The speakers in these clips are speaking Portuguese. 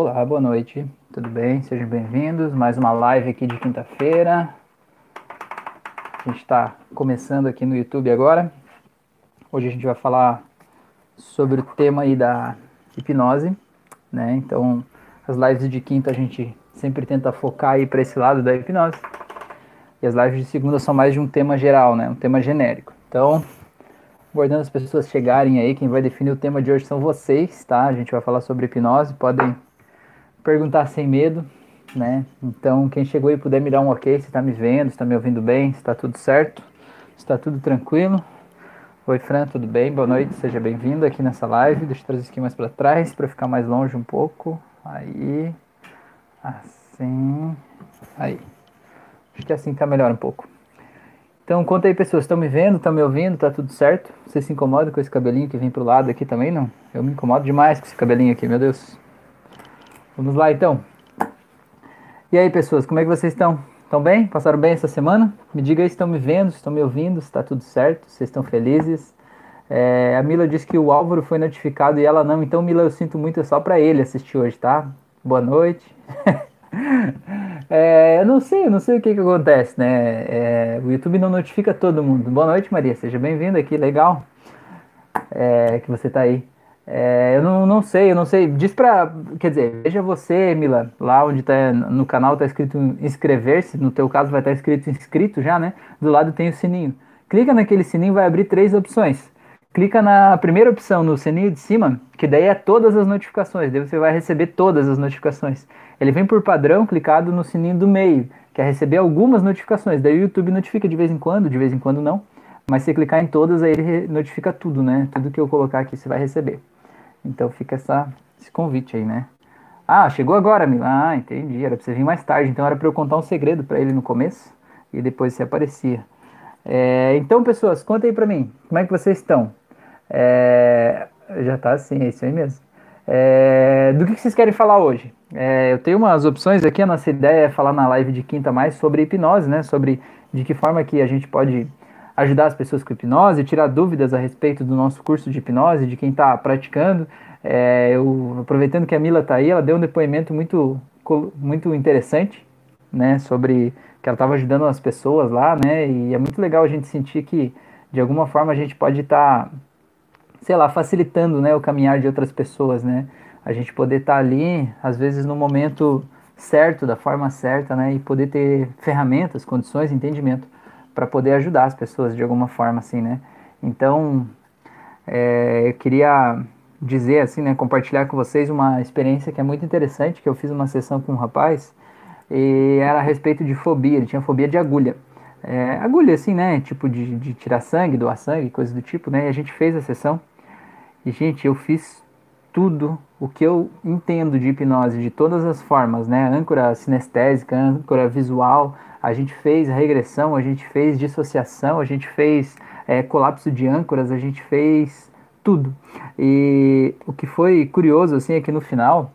Olá, boa noite, tudo bem? Sejam bem-vindos. Mais uma live aqui de quinta-feira. A gente está começando aqui no YouTube agora. Hoje a gente vai falar sobre o tema aí da hipnose, né? Então, as lives de quinta a gente sempre tenta focar aí para esse lado da hipnose. E as lives de segunda são mais de um tema geral, né? Um tema genérico. Então, aguardando as pessoas chegarem aí, quem vai definir o tema de hoje são vocês, tá? A gente vai falar sobre hipnose, podem perguntar sem medo, né? Então, quem chegou aí puder me dar um ok, se está me vendo, se está me ouvindo bem, se está tudo certo, se está tudo tranquilo. Oi, Fran, tudo bem? Boa noite, seja bem-vindo aqui nessa live. Deixa eu trazer isso aqui mais para trás para ficar mais longe um pouco. Aí, assim, aí. Acho que assim tá melhor um pouco. Então, conta aí, pessoas, estão me vendo, estão me ouvindo, tá tudo certo? Você se incomoda com esse cabelinho que vem pro lado aqui também, não? Eu me incomodo demais com esse cabelinho aqui, meu Deus. Vamos lá, então. E aí, pessoas, como é que vocês estão? Estão bem? Passaram bem essa semana? Me diga aí se estão me vendo, se estão me ouvindo, se está tudo certo, se estão felizes. É, a Mila disse que o Álvaro foi notificado e ela não, então Mila, eu sinto muito, é só para ele assistir hoje, tá? Boa noite. é, eu não sei, eu não sei o que, que acontece, né? É, o YouTube não notifica todo mundo. Boa noite, Maria, seja bem-vinda aqui, legal é, que você está aí. É, eu não, não sei, eu não sei. Diz pra. Quer dizer, veja você, Mila, lá onde tá no canal tá escrito inscrever-se, no teu caso vai estar tá escrito inscrito já, né? Do lado tem o sininho. Clica naquele sininho, vai abrir três opções. Clica na primeira opção, no sininho de cima, que daí é todas as notificações, daí você vai receber todas as notificações. Ele vem por padrão clicado no sininho do meio, que é receber algumas notificações. Daí o YouTube notifica de vez em quando, de vez em quando não. Mas se clicar em todas, aí ele notifica tudo, né? Tudo que eu colocar aqui você vai receber. Então fica essa, esse convite aí, né? Ah, chegou agora, Mila. Ah, entendi. Era pra você vir mais tarde. Então era pra eu contar um segredo para ele no começo e depois você aparecia. É, então, pessoas, conta aí pra mim. Como é que vocês estão? É, já tá assim, é isso aí mesmo. É, do que, que vocês querem falar hoje? É, eu tenho umas opções aqui. A nossa ideia é falar na live de quinta mais sobre hipnose, né? Sobre de que forma que a gente pode ajudar as pessoas com hipnose, tirar dúvidas a respeito do nosso curso de hipnose, de quem está praticando. É, eu, aproveitando que a Mila está aí, ela deu um depoimento muito, muito interessante, né, sobre que ela estava ajudando as pessoas lá, né, e é muito legal a gente sentir que, de alguma forma, a gente pode estar, tá, sei lá, facilitando, né, o caminhar de outras pessoas, né, a gente poder estar tá ali, às vezes, no momento certo, da forma certa, né, e poder ter ferramentas, condições, entendimento para poder ajudar as pessoas de alguma forma, assim, né? Então, é, eu queria dizer, assim, né, compartilhar com vocês uma experiência que é muito interessante, que eu fiz uma sessão com um rapaz, e era a respeito de fobia, ele tinha fobia de agulha. É, agulha, assim, né, tipo de, de tirar sangue, doar sangue, coisas do tipo, né, e a gente fez a sessão, e, gente, eu fiz tudo o que eu entendo de hipnose, de todas as formas, né, âncora sinestésica, âncora visual, a gente fez regressão, a gente fez dissociação, a gente fez é, colapso de âncoras, a gente fez tudo. E o que foi curioso, assim, é que no final,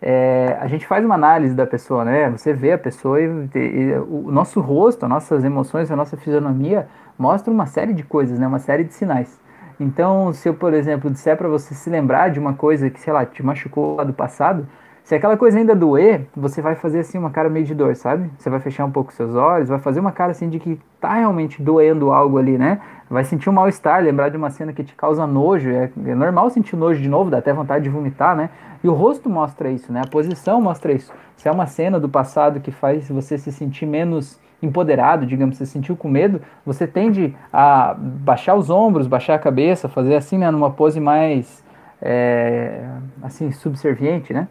é, a gente faz uma análise da pessoa, né? Você vê a pessoa e, e, o nosso rosto, as nossas emoções, a nossa fisionomia mostra uma série de coisas, né? Uma série de sinais. Então, se eu, por exemplo, disser para você se lembrar de uma coisa que, sei lá, te machucou lá do passado, se aquela coisa ainda doer, você vai fazer assim uma cara meio de dor, sabe? Você vai fechar um pouco seus olhos, vai fazer uma cara assim de que tá realmente doendo algo ali, né? Vai sentir um mal-estar, lembrar de uma cena que te causa nojo. É, é, normal sentir nojo de novo, dá até vontade de vomitar, né? E o rosto mostra isso, né? A posição mostra isso. Se é uma cena do passado que faz você se sentir menos empoderado, digamos, se sentiu com medo, você tende a baixar os ombros, baixar a cabeça, fazer assim, né? Numa pose mais, é, assim, subserviente, né?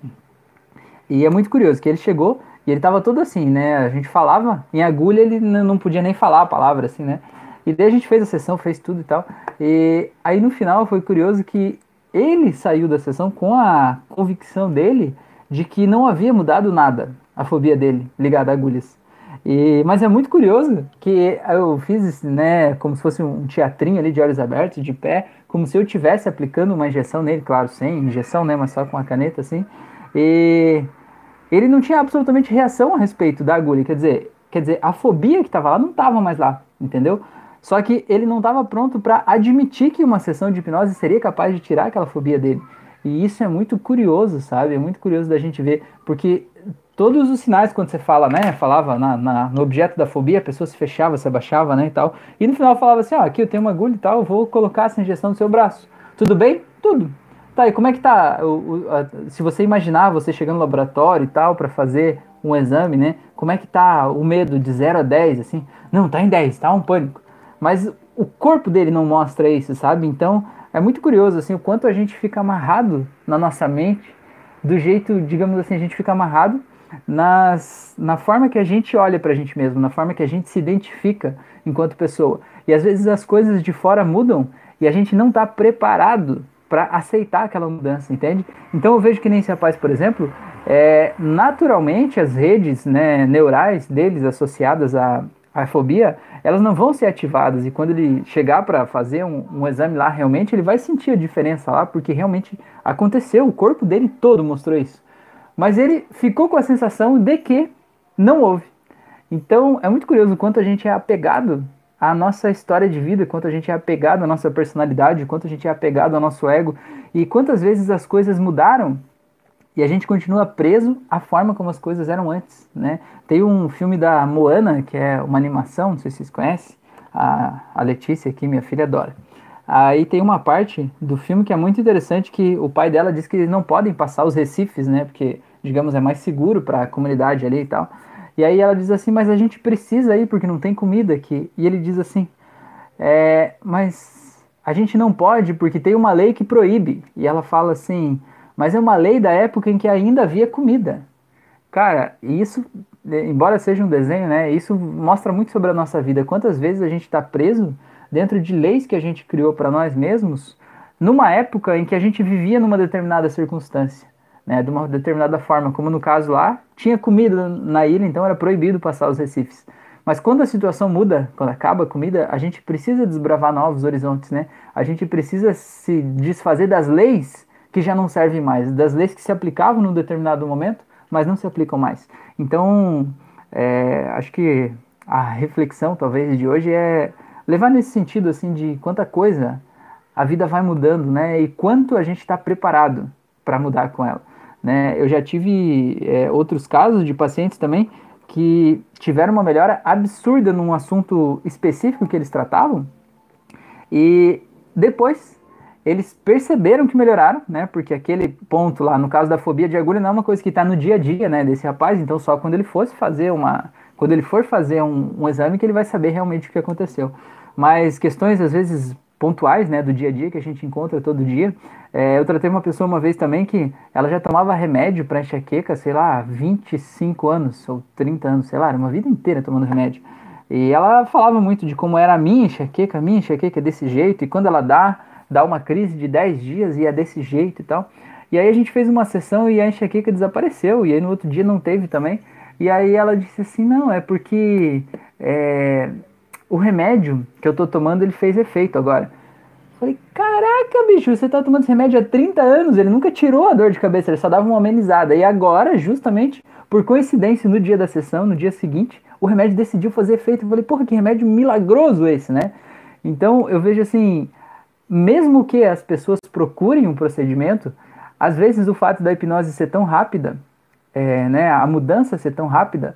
E é muito curioso que ele chegou e ele tava todo assim, né? A gente falava em agulha, ele não podia nem falar a palavra, assim, né? E daí a gente fez a sessão, fez tudo e tal. E aí no final foi curioso que ele saiu da sessão com a convicção dele de que não havia mudado nada a fobia dele ligada a agulhas. E, mas é muito curioso que eu fiz, né, como se fosse um teatrinho ali de olhos abertos, de pé, como se eu estivesse aplicando uma injeção nele, claro, sem injeção, né, mas só com a caneta assim. E ele não tinha absolutamente reação a respeito da agulha. Quer dizer, quer dizer a fobia que estava lá não estava mais lá, entendeu? Só que ele não estava pronto para admitir que uma sessão de hipnose seria capaz de tirar aquela fobia dele. E isso é muito curioso, sabe? É muito curioso da gente ver, porque todos os sinais quando você fala, né? Falava na, na, no objeto da fobia, a pessoa se fechava, se abaixava, né? E tal. E no final falava assim: ó, aqui eu tenho uma agulha e tal, eu vou colocar essa injeção no seu braço. Tudo bem? Tudo. Tá, e como é que tá? O, o, a, se você imaginar você chegando no laboratório e tal, para fazer um exame, né? Como é que tá o medo de 0 a 10, assim? Não, tá em 10, tá um pânico. Mas o corpo dele não mostra isso, sabe? Então é muito curioso assim o quanto a gente fica amarrado na nossa mente, do jeito, digamos assim, a gente fica amarrado nas, na forma que a gente olha para a gente mesmo, na forma que a gente se identifica enquanto pessoa. E às vezes as coisas de fora mudam e a gente não está preparado para aceitar aquela mudança, entende? Então eu vejo que nesse rapaz, por exemplo, é, naturalmente as redes né, neurais deles associadas à, à fobia, elas não vão ser ativadas. E quando ele chegar para fazer um, um, exame lá, realmente ele vai sentir a diferença lá, porque realmente aconteceu, o corpo dele todo mostrou isso. Mas ele ficou com a sensação de que não houve. Então é muito curioso quanto a gente é apegado à nossa história de vida, quanto a gente é apegado à nossa personalidade, quanto a gente é apegado ao nosso ego e quantas vezes as coisas mudaram e a gente continua preso à forma como as coisas eram antes, né? Tem um filme da Moana, que é uma animação, não sei se vocês conhecem, a, a Letícia aqui, minha filha adora. Aí tem uma parte do filme que é muito interessante que o pai dela diz que eles não podem passar os recifes, né? Porque, digamos, é mais seguro para a comunidade ali e tal. E aí ela diz assim, mas a gente precisa ir porque não tem comida aqui. E ele diz assim, é, mas a gente não pode porque tem uma lei que proíbe. E ela fala assim, mas é uma lei da época em que ainda havia comida. Cara, isso, embora seja um desenho, né, isso mostra muito sobre a nossa vida. Quantas vezes a gente está preso dentro de leis que a gente criou para nós mesmos, numa época em que a gente vivia numa determinada circunstância, né, de uma determinada forma, como no caso lá, tinha comida na ilha, então era proibido passar os recifes. Mas quando a situação muda, quando acaba a comida, a gente precisa desbravar novos horizontes, né? A gente precisa se desfazer das leis que já não servem mais, das leis que se aplicavam num determinado momento, mas não se aplicam mais. Então, é, acho que a reflexão, talvez, de hoje é levar nesse sentido, assim, de quanta coisa a vida vai mudando, né? E quanto a gente está preparado para mudar com ela. Né? Eu já tive é, outros casos de pacientes também que tiveram uma melhora absurda num assunto específico que eles tratavam e depois eles perceberam que melhoraram, né? Porque aquele ponto lá, no caso da fobia de agulha, não é uma coisa que está no dia a dia, né? Desse rapaz. Então, só quando ele fosse fazer uma, quando ele for fazer um, um exame, que ele vai saber realmente o que aconteceu. Mas questões às vezes pontuais, né, do dia a dia que a gente encontra todo dia. É, eu tratei uma pessoa uma vez também que ela já tomava remédio para enxaqueca, sei lá, 25 anos ou 30 anos, sei lá, era uma vida inteira tomando remédio. E ela falava muito de como era a minha enxaqueca, a minha enxaqueca é desse jeito, e quando ela dá, dá uma crise de 10 dias e é desse jeito e tal. E aí a gente fez uma sessão e a enxaqueca desapareceu, e aí no outro dia não teve também. E aí ela disse assim, não, é porque é, o remédio que eu tô tomando, ele fez efeito agora. Falei, caraca, bicho, você tá tomando esse remédio há 30 anos, ele nunca tirou a dor de cabeça, ele só dava uma amenizada. E agora, justamente, por coincidência, no dia da sessão, no dia seguinte, o remédio decidiu fazer efeito. Eu falei, porra, que remédio milagroso esse, né? Então, eu vejo assim, mesmo que as pessoas procurem um procedimento, às vezes o fato da hipnose ser tão rápida, é, né, a mudança ser tão rápida,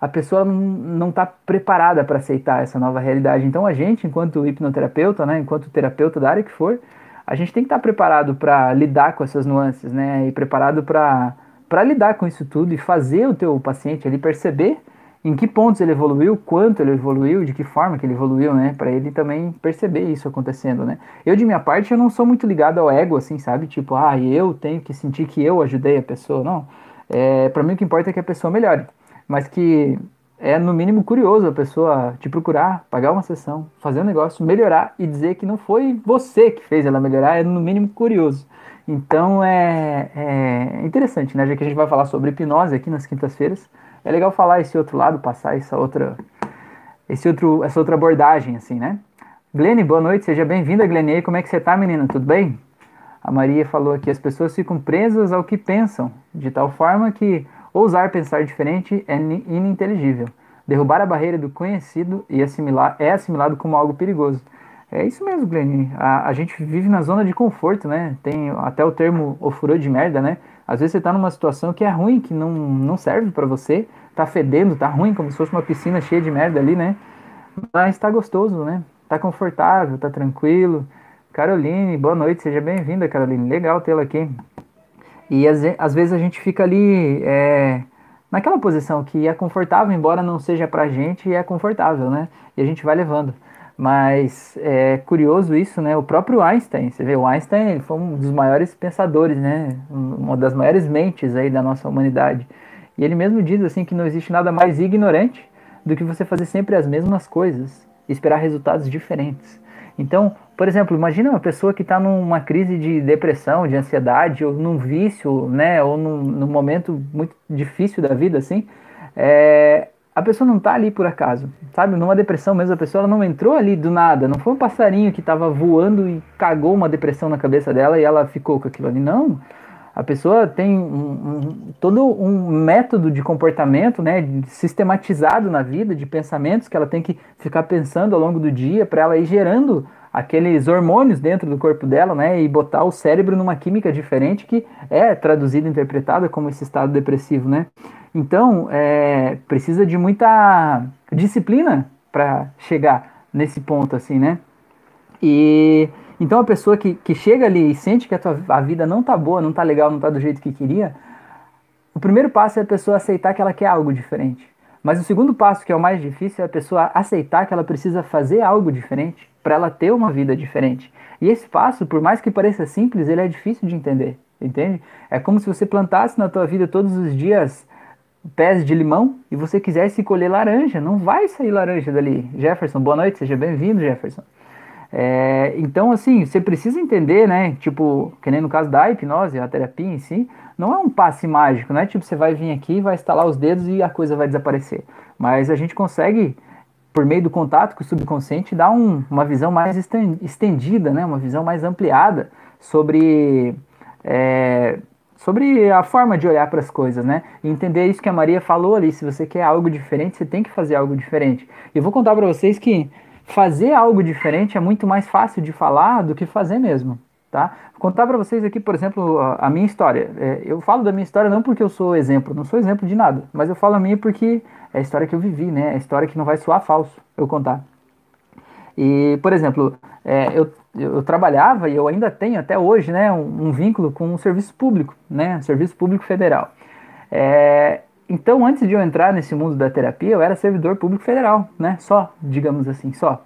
a pessoa não está preparada para aceitar essa nova realidade. Então a gente, enquanto hipnoterapeuta, né, enquanto terapeuta da área que for, a gente tem que estar tá preparado para lidar com essas nuances, né, e preparado para lidar com isso tudo e fazer o teu paciente ali perceber em que pontos ele evoluiu, quanto ele evoluiu, de que forma que ele evoluiu, né? Para ele também perceber isso acontecendo, né? Eu, de minha parte, eu não sou muito ligado ao ego, assim, sabe? Tipo, ah, eu tenho que sentir que eu ajudei a pessoa, não. É, para mim, o que importa é que a pessoa melhore. Mas que é, no mínimo, curioso a pessoa te procurar, pagar uma sessão, fazer um negócio, melhorar e dizer que não foi você que fez ela melhorar, é, no mínimo, curioso. Então, é, é interessante, né? Já que a gente vai falar sobre hipnose aqui nas quintas-feiras, é legal falar esse outro lado, passar essa outra, esse outro, essa outra abordagem, assim, né? Glene, boa noite, seja bem-vinda, Glene. Aí, como é que você tá, menina? Tudo bem? A Maria falou aqui, as pessoas ficam presas ao que pensam, de tal forma que ousar pensar diferente é ininteligível. Derrubar a barreira do conhecido e assimilar é assimilado como algo perigoso. É isso mesmo, Glenn. A, a gente vive na zona de conforto, né? Tem até o termo ofurô de merda, né? Às vezes você tá numa situação que é ruim, que não, não serve para você, tá fedendo, tá ruim, como se fosse uma piscina cheia de merda ali, né? Mas tá gostoso, né? Tá confortável, tá tranquilo. Caroline, boa noite, seja bem-vinda, Caroline. Legal tê-la aqui. E às, vezes a gente fica ali é, naquela posição que é confortável, embora não seja pra gente, é confortável, né? E a gente vai levando. Mas é curioso isso, né? O próprio Einstein, você vê, o Einstein ele foi um dos maiores pensadores, né? Uma das maiores mentes aí da nossa humanidade. E ele mesmo diz assim que não existe nada mais ignorante do que você fazer sempre as mesmas coisas e esperar resultados diferentes. Então, por exemplo, imagina uma pessoa que está numa crise de depressão, de ansiedade, ou num vício, né? Ou num, num momento muito difícil da vida, assim. É, a pessoa não está ali por acaso, sabe? Numa depressão mesmo, a pessoa não entrou ali do nada, não foi um passarinho que estava voando e cagou uma depressão na cabeça dela e ela ficou com aquilo ali. Não. A pessoa tem um, um, todo um método de comportamento, né, sistematizado na vida, de pensamentos que ela tem que ficar pensando ao longo do dia para ela ir gerando aqueles hormônios dentro do corpo dela, né, e botar o cérebro numa química diferente que é traduzida, interpretada como esse estado depressivo, né? Então, é, precisa de muita disciplina para chegar nesse ponto, assim, né? E então a pessoa que, que chega ali e sente que a, tua, a vida não tá boa, não tá legal, não tá do jeito que queria, o primeiro passo é a pessoa aceitar que ela quer algo diferente. Mas o segundo passo, que é o mais difícil, é a pessoa aceitar que ela precisa fazer algo diferente para ela ter uma vida diferente. E esse passo, por mais que pareça simples, ele é difícil de entender, entende? É como se você plantasse na tua vida todos os dias pés de limão e você quisesse colher laranja, não vai sair laranja dali. Jefferson, boa noite, seja bem-vindo, Jefferson. É, então, assim, você precisa entender, né? Tipo, que nem no caso da hipnose, a terapia em si, não é um passe mágico, não é tipo você vai vir aqui, vai estalar os dedos e a coisa vai desaparecer. Mas a gente consegue, por meio do contato com o subconsciente, dar um, uma visão mais estendida, né? Uma visão mais ampliada sobre é, sobre a forma de olhar para as coisas, né? E entender isso que a Maria falou ali. Se você quer algo diferente, você tem que fazer algo diferente. E eu vou contar para vocês que fazer algo diferente é muito mais fácil de falar do que fazer mesmo, tá? Vou contar para vocês aqui, por exemplo, a, minha história. É, eu falo da minha história não porque eu sou exemplo, não sou exemplo de nada, mas eu falo a minha porque é a história que eu vivi, né? É a história que não vai soar falso eu contar. E, por exemplo, é, eu eu trabalhava e eu ainda tenho até hoje né, um, um vínculo com o serviço público, né, serviço público federal. É, então, antes de eu entrar nesse mundo da terapia, eu era servidor público federal, né, só, digamos assim, só.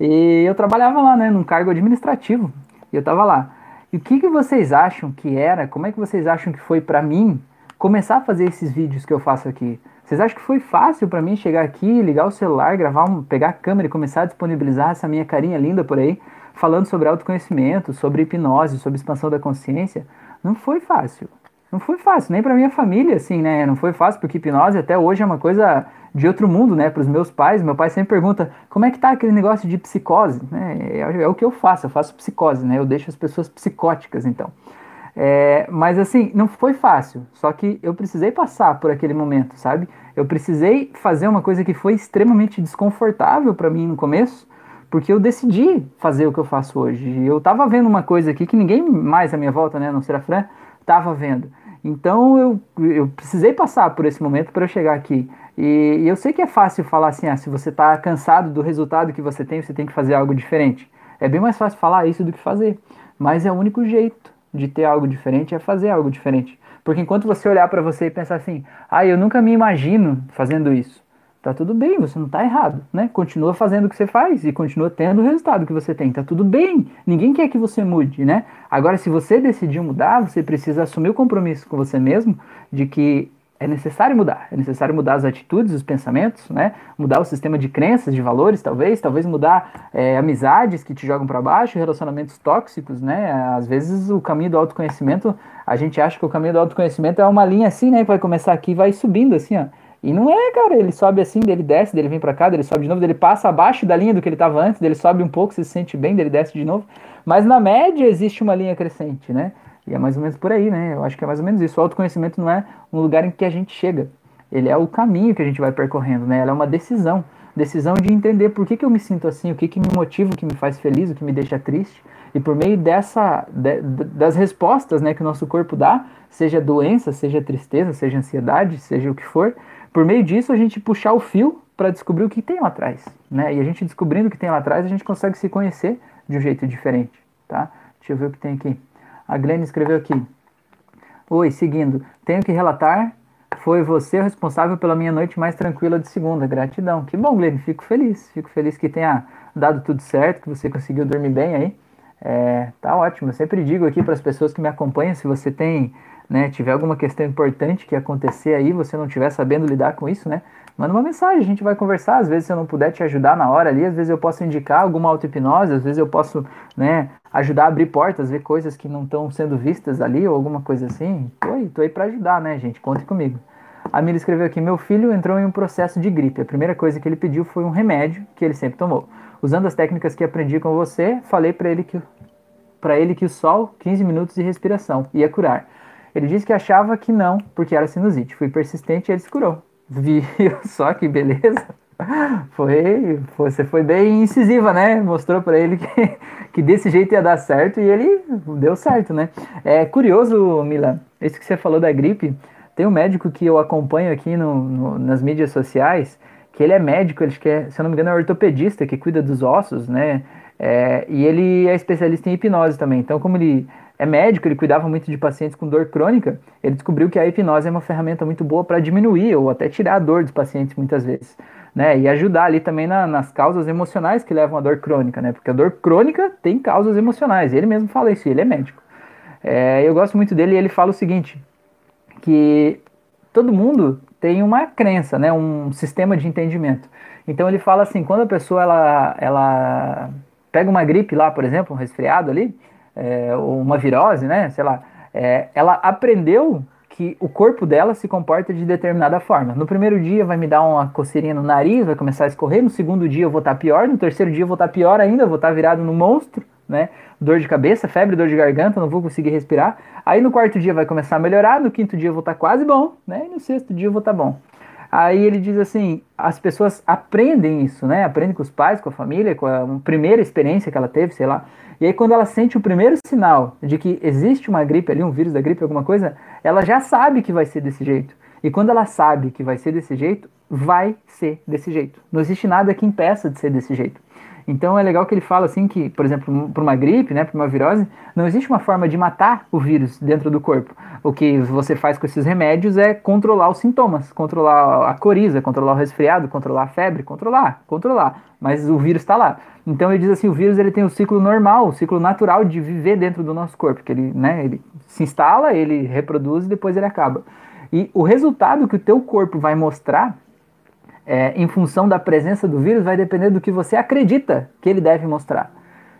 E eu trabalhava lá, né, num cargo administrativo, e eu estava lá. E o que, que vocês acham que era, como é que vocês acham que foi para mim começar a fazer esses vídeos que eu faço aqui? Vocês acham que foi fácil para mim chegar aqui, ligar o celular, gravar, um, pegar a câmera e começar a disponibilizar essa minha carinha linda por aí? falando sobre autoconhecimento, sobre hipnose, sobre expansão da consciência, não foi fácil. Não foi fácil, nem para minha família, assim, né? Não foi fácil, porque hipnose até hoje é uma coisa de outro mundo, né? Para os meus pais, meu pai sempre pergunta como é que tá aquele negócio de psicose, né? É, é, o que eu faço, eu faço psicose, né? Eu deixo as pessoas psicóticas, então. É, mas assim, não foi fácil, só que eu precisei passar por aquele momento, sabe? Eu precisei fazer uma coisa que foi extremamente desconfortável para mim no começo, porque eu decidi fazer o que eu faço hoje. Eu estava vendo uma coisa aqui que ninguém mais à minha volta, né, não ser a Fran, estava vendo. Então eu, eu precisei passar por esse momento para eu chegar aqui. E, e, eu sei que é fácil falar assim, ah, se você está cansado do resultado que você tem, você tem que fazer algo diferente. É bem mais fácil falar isso do que fazer. Mas é o único jeito de ter algo diferente é fazer algo diferente. Porque enquanto você olhar para você e pensar assim, ah, eu nunca me imagino fazendo isso tá tudo bem, você não tá errado, né? Continua fazendo o que você faz e continua tendo o resultado que você tem, tá tudo bem. Ninguém quer que você mude, né? Agora, se você decidir mudar, você precisa assumir o compromisso com você mesmo de que é necessário mudar, é necessário mudar as atitudes, os pensamentos, né? Mudar o sistema de crenças, de valores, talvez, talvez mudar é, amizades que te jogam para baixo, relacionamentos tóxicos, né? Às vezes o caminho do autoconhecimento, a gente acha que o caminho do autoconhecimento é uma linha assim, né? Vai começar aqui vai subindo assim, ó e não é, cara, ele sobe assim, dele desce, dele vem para cá, dele sobe de novo, dele passa abaixo da linha do que ele estava antes, dele sobe um pouco, se sente bem, dele desce de novo. Mas na média existe uma linha crescente, né? E é mais ou menos por aí, né? Eu acho que é mais ou menos isso. O autoconhecimento não é um lugar em que a gente chega. Ele é o caminho que a gente vai percorrendo, né? Ela é uma decisão. decisão de entender por que, que eu me sinto assim, o que, que me motiva, o que me faz feliz, o que me deixa triste. E por meio dessa, de, das respostas né, que o nosso corpo dá, seja doença, seja tristeza, seja ansiedade, seja o que for, por meio disso a gente puxar o fio para descobrir o que tem lá atrás. Né? E a gente descobrindo o que tem lá atrás, a gente consegue se conhecer de um jeito diferente. Tá? Deixa eu ver o que tem aqui. A Glenn escreveu aqui. Oi, seguindo. Tenho que relatar. Foi você o responsável pela minha noite mais tranquila de segunda. Gratidão. Que bom, Glenn. Fico feliz. Fico feliz que tenha dado tudo certo, que você conseguiu dormir bem aí. É, tá ótimo. Eu sempre digo aqui para as pessoas que me acompanham, se você tem, né, tiver alguma questão importante que acontecer aí, você não estiver sabendo lidar com isso, né? Manda uma mensagem, a gente vai conversar. Às vezes, se eu não puder te ajudar na hora ali, às vezes eu posso indicar alguma auto-hipnose, às vezes eu posso né, ajudar a abrir portas, ver coisas que não estão sendo vistas ali ou alguma coisa assim. Tô aí, tô aí para ajudar, né, gente? Conte comigo. A Mila escreveu aqui: Meu filho entrou em um processo de gripe. A primeira coisa que ele pediu foi um remédio que ele sempre tomou. Usando as técnicas que aprendi com você, falei para ele que para ele que o sol, 15 minutos de respiração, ia curar. Ele disse que achava que não, porque era sinusite. Fui persistente e ele se curou. Viu só que beleza? Foi, você foi bem incisiva, né? Mostrou para ele que, que desse jeito ia dar certo e ele deu certo, né? É curioso, Mila, isso que você falou da gripe. Tem um médico que eu acompanho aqui no, no, nas mídias sociais, que ele é médico, ele quer, se eu não me engano, é ortopedista que cuida dos ossos, né? É, e ele é especialista em hipnose também. Então, como ele é médico, ele cuidava muito de pacientes com dor crônica, ele descobriu que a hipnose é uma ferramenta muito boa para diminuir ou até tirar a dor dos pacientes muitas vezes. Né, e ajudar ali também na, nas causas emocionais que levam à dor crônica, né? Porque a dor crônica tem causas emocionais. Ele mesmo fala isso, ele é médico. É, eu gosto muito dele e ele fala o seguinte: que todo mundo tem uma crença, né? Um sistema de entendimento. Então ele fala assim, quando a pessoa ela, ela pega uma gripe lá, por exemplo, um resfriado ali, é, uma virose, né? Sei lá. É, ela aprendeu que o corpo dela se comporta de determinada forma. No primeiro dia vai me dar uma coceirinha no nariz, vai começar a escorrer. No segundo dia eu vou estar pior. No terceiro dia eu vou estar pior ainda, vou estar virado no monstro, né? Dor de cabeça, febre, dor de garganta, não vou conseguir respirar. Aí no quarto dia vai começar a melhorar. No quinto dia eu vou estar quase bom, né? E no sexto dia eu vou estar bom. Aí ele diz assim: as pessoas aprendem isso, né? Aprendem com os pais, com a família, com a primeira experiência que ela teve, sei lá. E aí, quando ela sente o primeiro sinal de que existe uma gripe ali, um vírus da gripe, alguma coisa, ela já sabe que vai ser desse jeito. E quando ela sabe que vai ser desse jeito, vai ser desse jeito. Não existe nada que impeça de ser desse jeito. Então é legal que ele fala assim que, por exemplo, para uma gripe, né, para uma virose, não existe uma forma de matar o vírus dentro do corpo. O que você faz com esses remédios é controlar os sintomas, controlar a coriza, controlar o resfriado, controlar a febre, controlar, controlar. Mas o vírus está lá. Então ele diz assim, o vírus ele tem o ciclo normal, o ciclo natural de viver dentro do nosso corpo, que ele, né, ele se instala, ele reproduz e depois ele acaba. E o resultado que o teu corpo vai mostrar é, em função da presença do vírus vai depender do que você acredita que ele deve mostrar.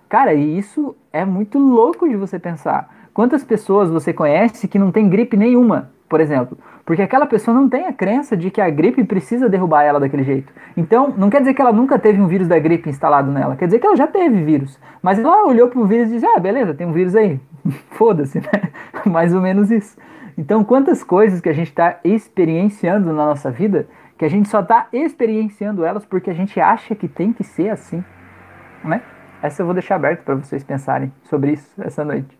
Cara, e isso é muito louco de você pensar. Quantas pessoas você conhece que não tem gripe nenhuma, por exemplo? Porque aquela pessoa não tem a crença de que a gripe precisa derrubar ela daquele jeito. Então, não quer dizer que ela nunca teve um vírus da gripe instalado nela, quer dizer que ela já teve vírus. Mas ela olhou para o vírus e disse: Ah, beleza, tem um vírus aí. Foda-se, né? Mais ou menos isso. Então, quantas coisas que a gente está experienciando na nossa vida que a gente só está experienciando elas porque a gente acha que tem que ser assim, né? Essa eu vou deixar aberto para vocês pensarem sobre isso essa noite.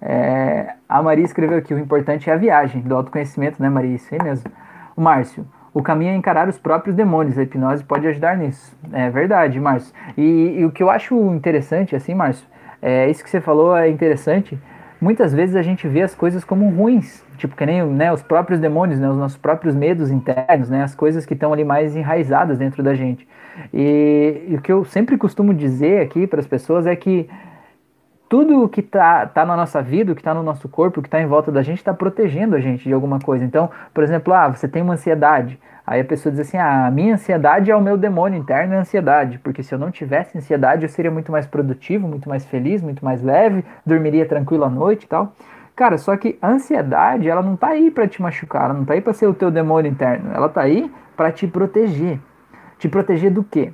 É, a Maria escreveu aqui: o importante é a viagem do autoconhecimento, né, Maria? Isso aí mesmo. O Márcio. O caminho é encarar os próprios demônios. A hipnose pode ajudar nisso. É verdade, Márcio. E, e o que eu acho interessante, assim, Márcio, é isso que você falou é interessante. Muitas vezes a gente vê as coisas como ruins tipo que nem né, os próprios demônios, né, os nossos próprios medos internos, né, as coisas que estão ali mais enraizadas dentro da gente. E, e o que eu sempre costumo dizer aqui para as pessoas é que tudo que está tá na nossa vida, o que está no nosso corpo, o que está em volta da gente, está protegendo a gente de alguma coisa. Então, por exemplo, ah, você tem uma ansiedade. Aí a pessoa diz assim: ah, a minha ansiedade é o meu demônio interno, é a ansiedade. Porque se eu não tivesse ansiedade, eu seria muito mais produtivo, muito mais feliz, muito mais leve, dormiria tranquilo à noite e tal. Cara, só que a ansiedade, ela não tá aí para te machucar, ela não tá aí para ser o teu demônio interno, ela tá aí para te proteger. Te proteger do quê?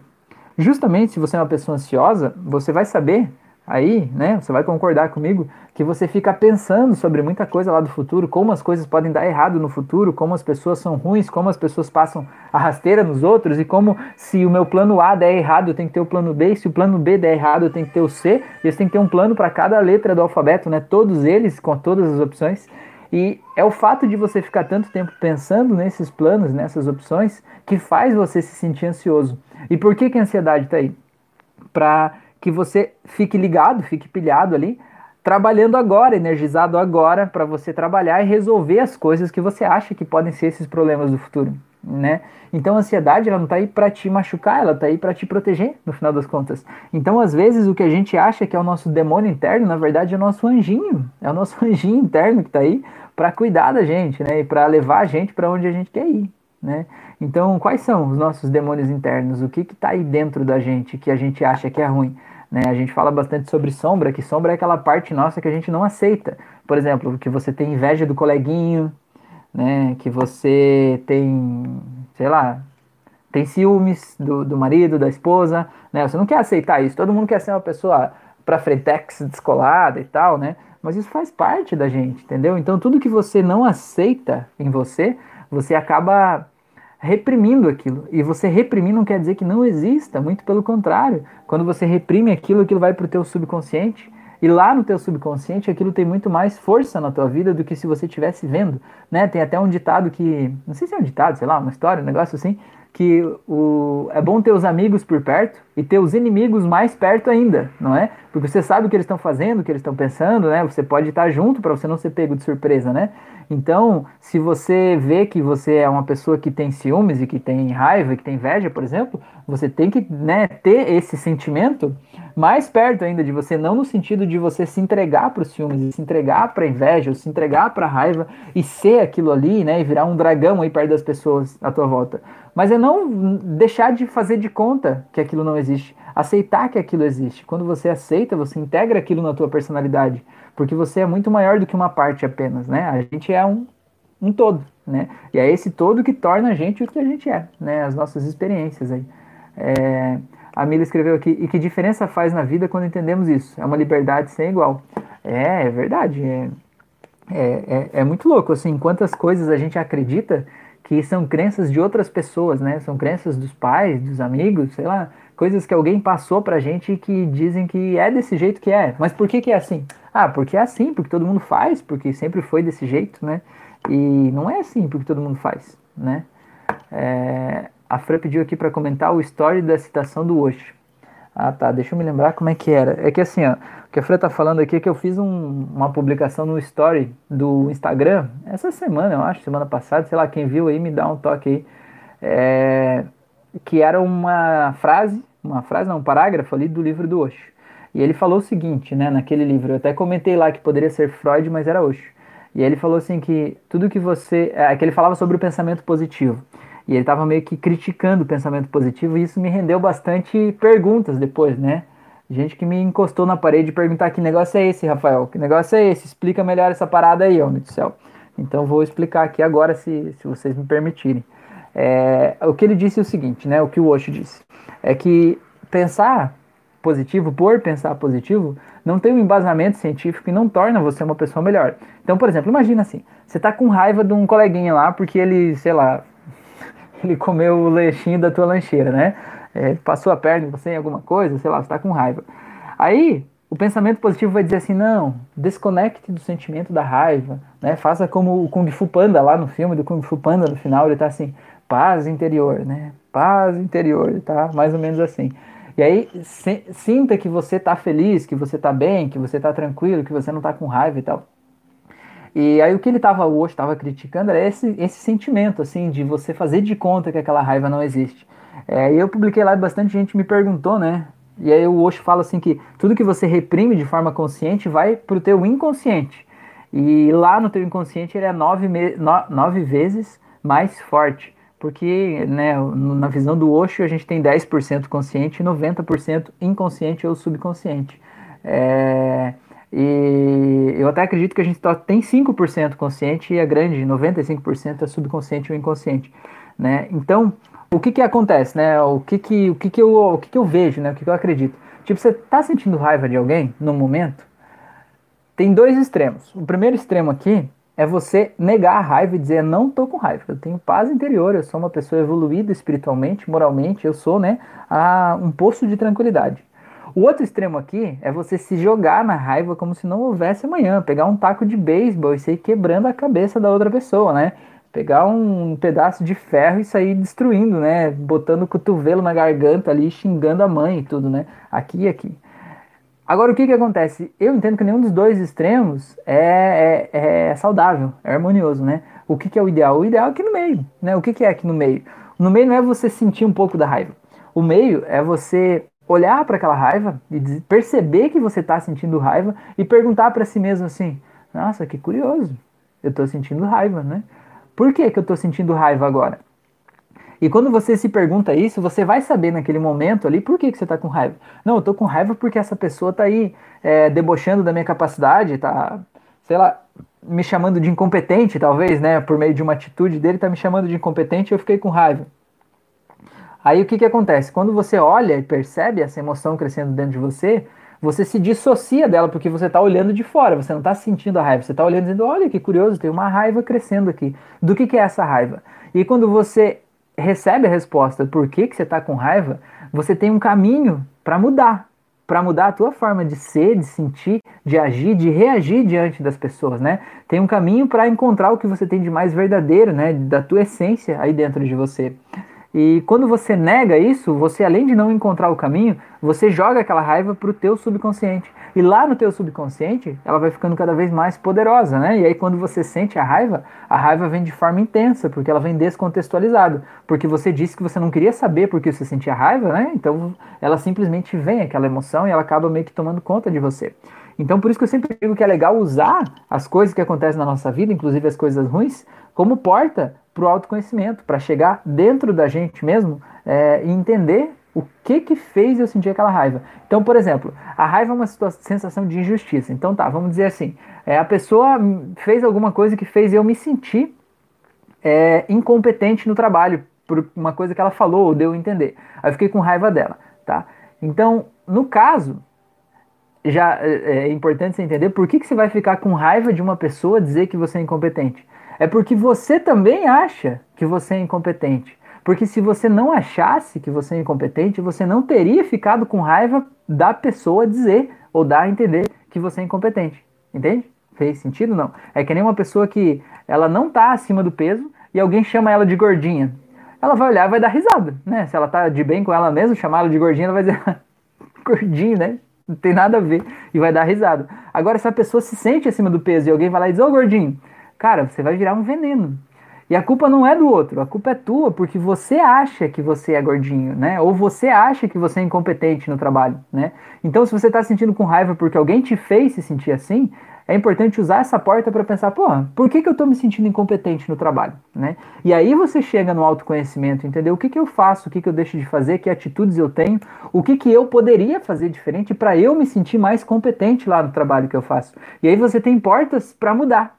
Justamente se você é uma pessoa ansiosa, você vai saber aí, né? Você vai concordar comigo que você fica pensando sobre muita coisa lá do futuro, como as coisas podem dar errado no futuro, como as pessoas são ruins, como as pessoas passam a rasteira nos outros e como se o meu plano A der errado, eu tenho que ter o plano B, e se o plano B der errado, eu tenho que ter o C, e você tem que ter um plano para cada letra do alfabeto, né? Todos eles com todas as opções. E é o fato de você ficar tanto tempo pensando nesses planos, nessas opções, que faz você se sentir ansioso. E por que, que a ansiedade está aí? Para que você fique ligado, fique pilhado ali trabalhando agora, energizado agora para você trabalhar e resolver as coisas que você acha que podem ser esses problemas do futuro, né? Então a ansiedade ela não está aí para te machucar, ela está aí para te proteger, no final das contas. Então às vezes o que a gente acha que é o nosso demônio interno, na verdade é o nosso anjinho, é o nosso anjinho interno que está aí para cuidar da gente, né? E para levar a gente para onde a gente quer ir, né? Então quais são os nossos demônios internos? O que está aí dentro da gente que a gente acha que é ruim? Né? A gente fala bastante sobre sombra, que sombra é aquela parte nossa que a gente não aceita. Por exemplo, que você tem inveja do coleguinho, né? que você tem, sei lá, tem ciúmes do, do marido, da esposa, né? Você não quer aceitar isso. Todo mundo quer ser uma pessoa pra frentex, descolada e tal, né? Mas isso faz parte da gente, entendeu? Então tudo que você não aceita em você, você acaba reprimindo aquilo. E você reprimir não quer dizer que não exista, muito pelo contrário. Quando você reprime aquilo, aquilo vai para o teu subconsciente. E lá no teu subconsciente, aquilo tem muito mais força na tua vida do que se você estivesse vendo, né? Tem até um ditado que, não sei se é um ditado, sei lá, uma história, um negócio assim, que o, é bom ter os amigos por perto e ter os inimigos mais perto ainda, não é? Porque você sabe o que eles estão fazendo, o que eles estão pensando, né? Você pode estar junto para você não ser pego de surpresa, né? Então, se você vê que você é uma pessoa que tem ciúmes e que tem raiva, que tem inveja, por exemplo, você tem que né, ter esse sentimento mais perto ainda de você, não no sentido de você se entregar para os ciúmes, se entregar para a inveja, ou se entregar para a raiva e ser aquilo ali, né, e virar um dragão aí perto das pessoas à tua volta. Mas é não deixar de fazer de conta que aquilo não existe, aceitar que aquilo existe. Quando você aceita, você integra aquilo na tua personalidade porque você é muito maior do que uma parte apenas, né? A gente é um, um todo, né? E é esse todo que torna a gente o que a gente é, né? As nossas experiências aí. É, a Mila escreveu aqui, e que diferença faz na vida quando entendemos isso? É uma liberdade sem igual. É, é verdade, é, é, é, é muito louco, assim, quantas coisas a gente acredita que são crenças de outras pessoas, né? São crenças dos pais, dos amigos, sei lá, coisas que alguém passou pra gente que dizem que é desse jeito que é. Mas por que que é assim? Ah, porque é assim, porque todo mundo faz, porque sempre foi desse jeito, né? E não é assim porque todo mundo faz, né? É, a Fran pediu aqui para comentar o story da citação do Osho. Ah, tá. Deixa eu me lembrar como é que era. É que assim, ó, o que a Fran tá falando aqui é que eu fiz um, uma publicação no story do Instagram essa semana, eu acho, semana passada. Sei lá, quem viu aí me dá um toque aí. É, que era uma frase, uma frase, não, um parágrafo ali do livro do Osho. E ele falou o seguinte, né, naquele livro, eu até comentei lá que poderia ser Freud, mas era Osho. E ele falou assim que tudo que você, é, que ele falava sobre o pensamento positivo. E ele estava meio que criticando o pensamento positivo e isso me rendeu bastante perguntas depois, né? Gente que me encostou na parede e perguntar que negócio é esse, Rafael? Que negócio é esse? Explica melhor essa parada aí, homem do céu. Então vou explicar aqui agora, se, se vocês me permitirem. É, o que ele disse é o seguinte, né? O que o Osho disse é que pensar positivo por pensar positivo não tem um embasamento científico e não torna você uma pessoa melhor. Então, por exemplo, imagina assim, você tá com raiva de um coleguinha lá porque ele, sei lá, ele comeu o leichinho da tua lancheira, né? É, passou a perna em você em alguma coisa, sei lá, você tá com raiva. Aí, o pensamento positivo vai dizer assim, não, desconecte do sentimento da raiva, né? Faça como o Kung Fu Panda lá no filme do Kung Fu Panda, no final ele tá assim, paz interior, né? Paz interior, tá? Mais ou menos assim. E aí, se, sinta que você está feliz, que você está bem, que você está tranquilo, que você não está com raiva e tal. E aí o que ele estava hoje, estava criticando era esse, esse sentimento, assim, de você fazer de conta que aquela raiva não existe. É, eu publiquei lá e bastante gente me perguntou, né? E aí o Osho fala assim que tudo que você reprime de forma consciente vai para o teu inconsciente. E lá no teu inconsciente ele é nove, no, nove vezes mais forte porque né, na visão do Osho a gente tem 10% consciente e 90% inconsciente ou subconsciente. É, e eu até acredito que a gente tem 5% consciente e a grande 95% é subconsciente ou inconsciente. Né? Então, o que, que acontece? Né? O, que, que, o, que, que, eu, o que, que eu vejo? Né? O que, que eu acredito? Tipo, você tá sentindo raiva de alguém no momento? Tem dois extremos. O primeiro extremo aqui é você negar a raiva e dizer, não tô com raiva, eu tenho paz interior, eu sou uma pessoa evoluída espiritualmente, moralmente, eu sou, né, a, um poço de tranquilidade. O outro extremo aqui é você se jogar na raiva como se não houvesse amanhã, pegar um taco de beisebol e sair quebrando a cabeça da outra pessoa, né? Pegar um pedaço de ferro e sair destruindo, né? Botando o cotovelo na garganta ali, xingando a mãe e tudo, né? Aqui e aqui. Agora, o que que acontece? Eu entendo que nenhum dos dois extremos é, é, é saudável, é harmonioso, né? O que que é o ideal? O ideal é aqui no meio, né? O que que é aqui no meio? No meio não é você sentir um pouco da raiva. O meio é você olhar para aquela raiva e perceber que você está sentindo raiva e perguntar para si mesmo assim: Nossa, que curioso, eu estou sentindo raiva, né? Por que, que eu estou sentindo raiva agora? E quando você se pergunta isso, você vai saber naquele momento ali por que, que você está com raiva. Não, eu estou com raiva porque essa pessoa está aí é, debochando da minha capacidade, tá, sei lá, me chamando de incompetente, talvez, né? Por meio de uma atitude dele, tá me chamando de incompetente e eu fiquei com raiva. Aí o que, que acontece? Quando você olha e percebe essa emoção crescendo dentro de você, você se dissocia dela porque você está olhando de fora, você não está sentindo a raiva, você está olhando dizendo, olha que curioso, tem uma raiva crescendo aqui. Do que, que é essa raiva? E quando você recebe a resposta por que, que você está com raiva, você tem um caminho para mudar, para mudar a tua forma de ser, de sentir, de agir, de reagir diante das pessoas, né? Tem um caminho para encontrar o que você tem de mais verdadeiro, né, da tua essência aí dentro de você. E quando você nega isso, você além de não encontrar o caminho, você joga aquela raiva para o teu subconsciente. E lá no teu subconsciente, ela vai ficando cada vez mais poderosa, né? E aí quando você sente a raiva, a raiva vem de forma intensa, porque ela vem descontextualizada. Porque você disse que você não queria saber porque você sentia raiva, né? Então ela simplesmente vem aquela emoção e ela acaba meio que tomando conta de você. Então por isso que eu sempre digo que é legal usar as coisas que acontecem na nossa vida, inclusive as coisas ruins, como porta para o autoconhecimento, para chegar dentro da gente mesmo é, e entender o que que fez eu sentir aquela raiva. Então, por exemplo, a raiva é uma sensação de injustiça. Então tá, vamos dizer assim, é, a pessoa fez alguma coisa que fez eu me sentir é, incompetente no trabalho por uma coisa que ela falou ou deu a entender. Aí eu fiquei com raiva dela, tá? Então, no caso, já é, é importante você entender por que, que você vai ficar com raiva de uma pessoa dizer que você é incompetente. É porque você também acha que você é incompetente. Porque se você não achasse que você é incompetente, você não teria ficado com raiva da pessoa dizer ou dar a entender que você é incompetente. Entende? Fez sentido? Não. É que nem uma pessoa que ela não está acima do peso e alguém chama ela de gordinha. Ela vai olhar e vai dar risada, né? Se ela tá de bem com ela mesma, chamar ela de gordinha, ela vai dizer gordinho, né? Não tem nada a ver e vai dar risada. Agora, se a pessoa se sente acima do peso e alguém vai lá e diz, ô gordinho, cara, você vai virar um veneno. E a culpa não é do outro, a culpa é tua, porque você acha que você é gordinho, né? Ou você acha que você é incompetente no trabalho, né? Então, se você está sentindo com raiva porque alguém te fez se sentir assim, é importante usar essa porta para pensar, pô, por que, que eu estou me sentindo incompetente no trabalho, né? E aí você chega no autoconhecimento, entendeu? O que, que eu faço, o que, que eu deixo de fazer, que atitudes eu tenho, o que, que eu poderia fazer diferente para eu me sentir mais competente lá no trabalho que eu faço. E aí você tem portas para mudar,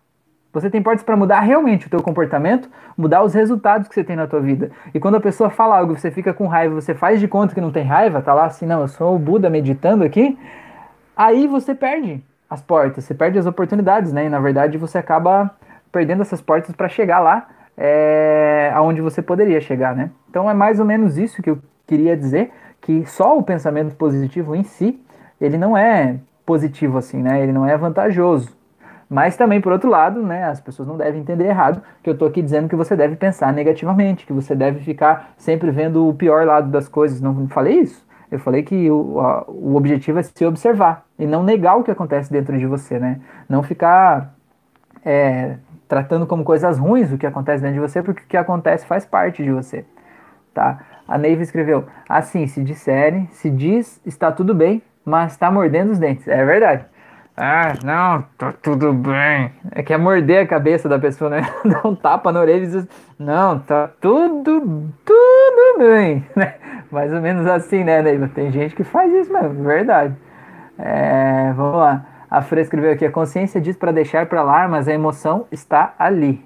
você tem portas para mudar realmente o teu comportamento, mudar os resultados que você tem na tua vida. E quando a pessoa fala algo, você fica com raiva, você faz de conta que não tem raiva, tá lá assim, não, eu sou o Buda meditando aqui, aí você perde as portas, você perde as oportunidades, né? E na verdade você acaba perdendo essas portas para chegar lá é, aonde você poderia chegar, né? Então é mais ou menos isso que eu queria dizer, que só o pensamento positivo em si, ele não é positivo assim, né? Ele não é vantajoso. Mas também, por outro lado, né, as pessoas não devem entender errado que eu estou aqui dizendo que você deve pensar negativamente, que você deve ficar sempre vendo o pior lado das coisas. Não falei isso. Eu falei que o, a, o objetivo é se observar e não negar o que acontece dentro de você, né? Não ficar é, tratando como coisas ruins o que acontece dentro de você, porque o que acontece faz parte de você, tá? A Neiva escreveu, assim, se disserem, se diz, está tudo bem, mas está mordendo os dentes. É verdade. Ah, não, tá tudo bem. É que é morder a cabeça da pessoa, né? Dá um tapa na orelha e diz, não, tá tudo, tudo bem. Né? Mais ou menos assim, né, Neiva? Tem gente que faz isso mesmo, verdade. É, vamos lá. A Fran escreveu aqui, a consciência diz para deixar para lá, mas a emoção está ali.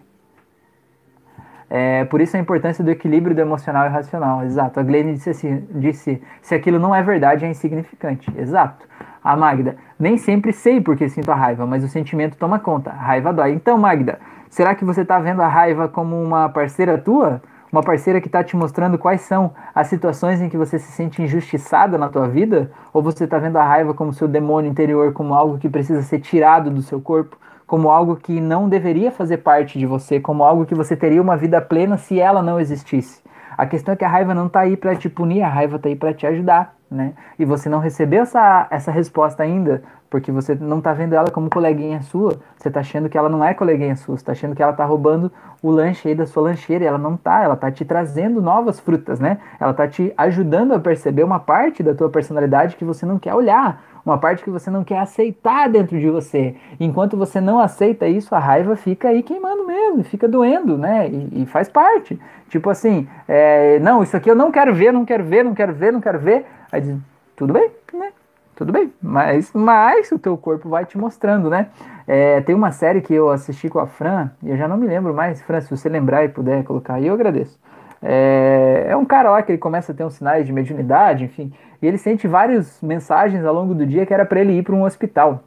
É, por isso a importância do equilíbrio do emocional e racional. Exato. A Glenn disse assim, disse, se aquilo não é verdade, é insignificante. Exato. A Magda, nem sempre sei porque sinto a raiva, mas o sentimento toma conta. A raiva dói. Então, Magda, será que você está vendo a raiva como uma parceira tua? Uma parceira que está te mostrando quais são as situações em que você se sente injustiçada na tua vida? Ou você está vendo a raiva como seu demônio interior, como algo que precisa ser tirado do seu corpo? Como algo que não deveria fazer parte de você, como algo que você teria uma vida plena se ela não existisse? A questão é que a raiva não está aí para te punir, a raiva está aí para te ajudar, né? E você não recebeu essa, essa resposta ainda, porque você não tá vendo ela como coleguinha sua, você tá achando que ela não é coleguinha sua, você tá achando que ela tá roubando o lanche aí da sua lancheira, e ela não tá, ela tá te trazendo novas frutas, né? Ela tá te ajudando a perceber uma parte da tua personalidade que você não quer olhar, uma parte que você não quer aceitar dentro de você. Enquanto você não aceita isso, a raiva fica aí queimando mesmo, fica doendo, né? E, e faz parte. Tipo assim, é, não, isso aqui eu não quero ver, não quero ver, não quero ver, não quero ver. Aí diz, tudo bem, né? tudo bem, mas, mas o teu corpo vai te mostrando, né? É, tem uma série que eu assisti com a Fran, e eu já não me lembro mais, Fran, se você lembrar e puder colocar aí, eu agradeço. É, é um cara lá que ele começa a ter uns sinais de mediunidade, enfim, e ele sente várias mensagens ao longo do dia que era para ele ir para um hospital.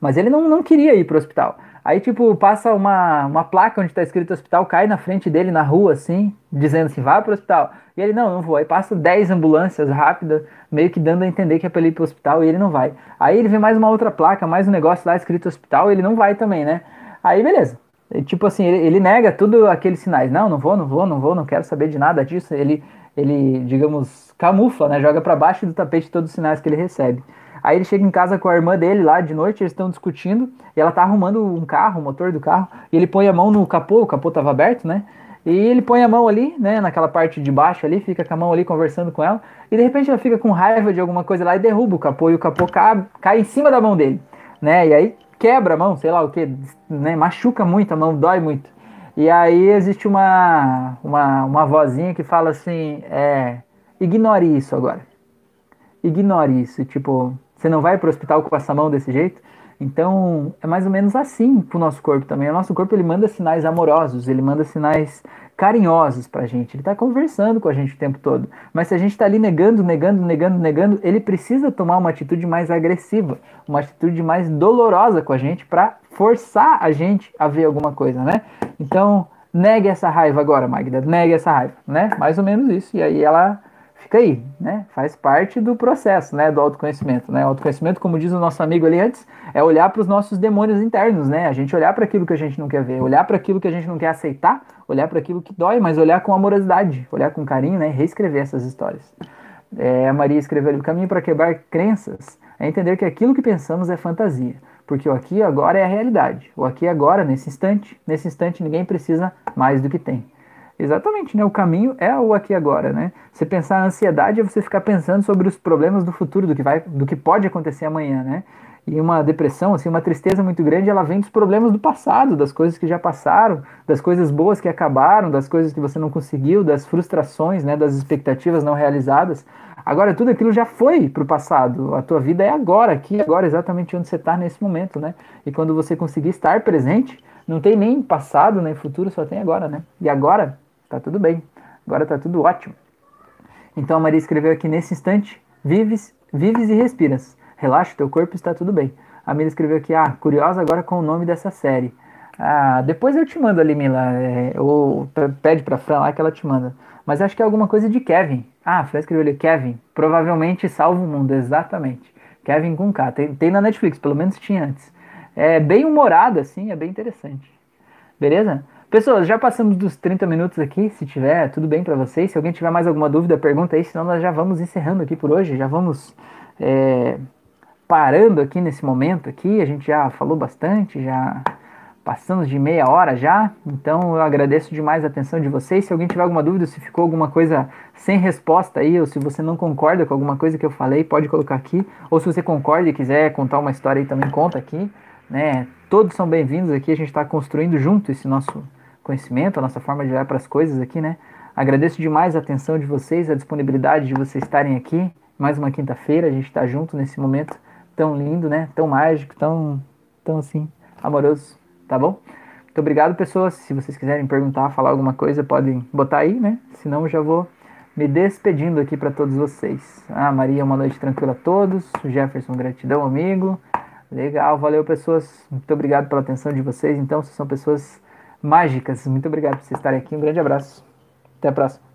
Mas ele não, não queria ir para o hospital. Aí, tipo, passa uma, uma placa onde tá escrito hospital, cai na frente dele na rua, assim, dizendo assim, vá pro hospital. E ele, não, não vou. Aí passa 10 ambulâncias rápidas, meio que dando a entender que é pra ele ir pro hospital e ele não vai. Aí ele vê mais uma outra placa, mais um negócio lá escrito hospital e ele não vai também, né? Aí, beleza. E, tipo assim, ele, ele nega tudo aqueles sinais. Não, não vou, não vou, não vou, não quero saber de nada disso. Ele, ele digamos, camufla, né? Joga para baixo do tapete todos os sinais que ele recebe. Aí ele chega em casa com a irmã dele lá de noite, eles estão discutindo, e ela tá arrumando um carro, o motor do carro, e ele põe a mão no capô, o capô tava aberto, né? E ele põe a mão ali, né, naquela parte de baixo ali, fica com a mão ali conversando com ela, e de repente ela fica com raiva de alguma coisa lá e derruba o capô, e o capô cai, cai em cima da mão dele, né? E aí quebra a mão, sei lá o que, né? Machuca muito a mão, dói muito. E aí existe uma, uma, uma vozinha que fala assim, é, ignore isso agora. Ignore isso, tipo, você não vai para o hospital com essa mão desse jeito? Então, é mais ou menos assim para o nosso corpo também. O nosso corpo ele manda sinais amorosos, ele manda sinais carinhosos para a gente. Ele está conversando com a gente o tempo todo. Mas se a gente está ali negando, negando, negando, negando, ele precisa tomar uma atitude mais agressiva, uma atitude mais dolorosa com a gente para forçar a gente a ver alguma coisa, né? Então, negue essa raiva agora, Magda. Negue essa raiva, né? Mais ou menos isso. E aí ela fica aí, né? Faz parte do processo, né? Do autoconhecimento, né? O autoconhecimento, como diz o nosso amigo ali antes, é olhar para os nossos demônios internos, né? A gente olhar para aquilo que a gente não quer ver, olhar para aquilo que a gente não quer aceitar, olhar para aquilo que dói, mas olhar com amorosidade, olhar com carinho, né? Reescrever essas histórias. É, a Maria escreveu ali: o caminho para quebrar crenças é entender que aquilo que pensamos é fantasia, porque o aqui e agora é a realidade. O aqui e agora, nesse instante, nesse instante ninguém precisa mais do que tem. Exatamente, né? O caminho é o aqui agora, né? Você pensar a ansiedade é você ficar pensando sobre os problemas do futuro, do que vai, do que pode acontecer amanhã, né? E uma depressão, assim, uma tristeza muito grande, ela vem dos problemas do passado, das coisas que já passaram, das coisas boas que acabaram, das coisas que você não conseguiu, das frustrações, né, das expectativas não realizadas. Agora tudo aquilo já foi para o passado. A tua vida é agora, aqui, agora, exatamente onde você está nesse momento, né? E quando você conseguir estar presente, não tem nem passado nem futuro, só tem agora, né? E agora Tá tudo bem. Agora tá tudo ótimo. Então a Maria escreveu aqui nesse instante: vives, vives e respiras. Relaxa, teu corpo está tudo bem. A Mila escreveu aqui: ah, curiosa agora com o nome dessa série. Ah, depois eu te mando ali, Mila. É, ou pede pra Fran lá que ela te manda. Mas acho que é alguma coisa de Kevin. Ah, a Fran escreveu ali: Kevin. Provavelmente salva o mundo, exatamente. Kevin com K. Tem, tem na Netflix, pelo menos tinha antes. É bem humorada, assim, é bem interessante. Beleza? Pessoas, já passamos dos 30 minutos aqui. Se tiver, tudo bem para vocês. Se alguém tiver mais alguma dúvida, pergunta aí, senão nós já vamos encerrando aqui por hoje. Já vamos é, parando aqui nesse momento aqui. A gente já falou bastante, já passamos de meia hora já. Então eu agradeço demais a atenção de vocês. Se alguém tiver alguma dúvida, se ficou alguma coisa sem resposta aí, ou se você não concorda com alguma coisa que eu falei, pode colocar aqui. Ou se você concorda e quiser contar uma história aí, também conta aqui. Né? Todos são bem-vindos aqui. A gente está construindo junto esse nosso conhecimento, a nossa forma de olhar para as coisas aqui, né? Agradeço demais a atenção de vocês, a disponibilidade de vocês estarem aqui. Mais uma quinta-feira, a gente está junto nesse momento tão lindo, né? Tão mágico, tão, tão assim, amoroso, tá bom? Muito obrigado, pessoas. Se vocês quiserem perguntar, falar alguma coisa, podem botar aí, né? Senão eu já vou me despedindo aqui para todos vocês. Ah, Maria, uma noite tranquila a todos. Jefferson, gratidão, amigo. Legal, valeu, pessoas. Muito obrigado pela atenção de vocês. Então, vocês são pessoas mágicas. Muito obrigado por vocês estarem aqui. Um grande abraço. Até a próxima.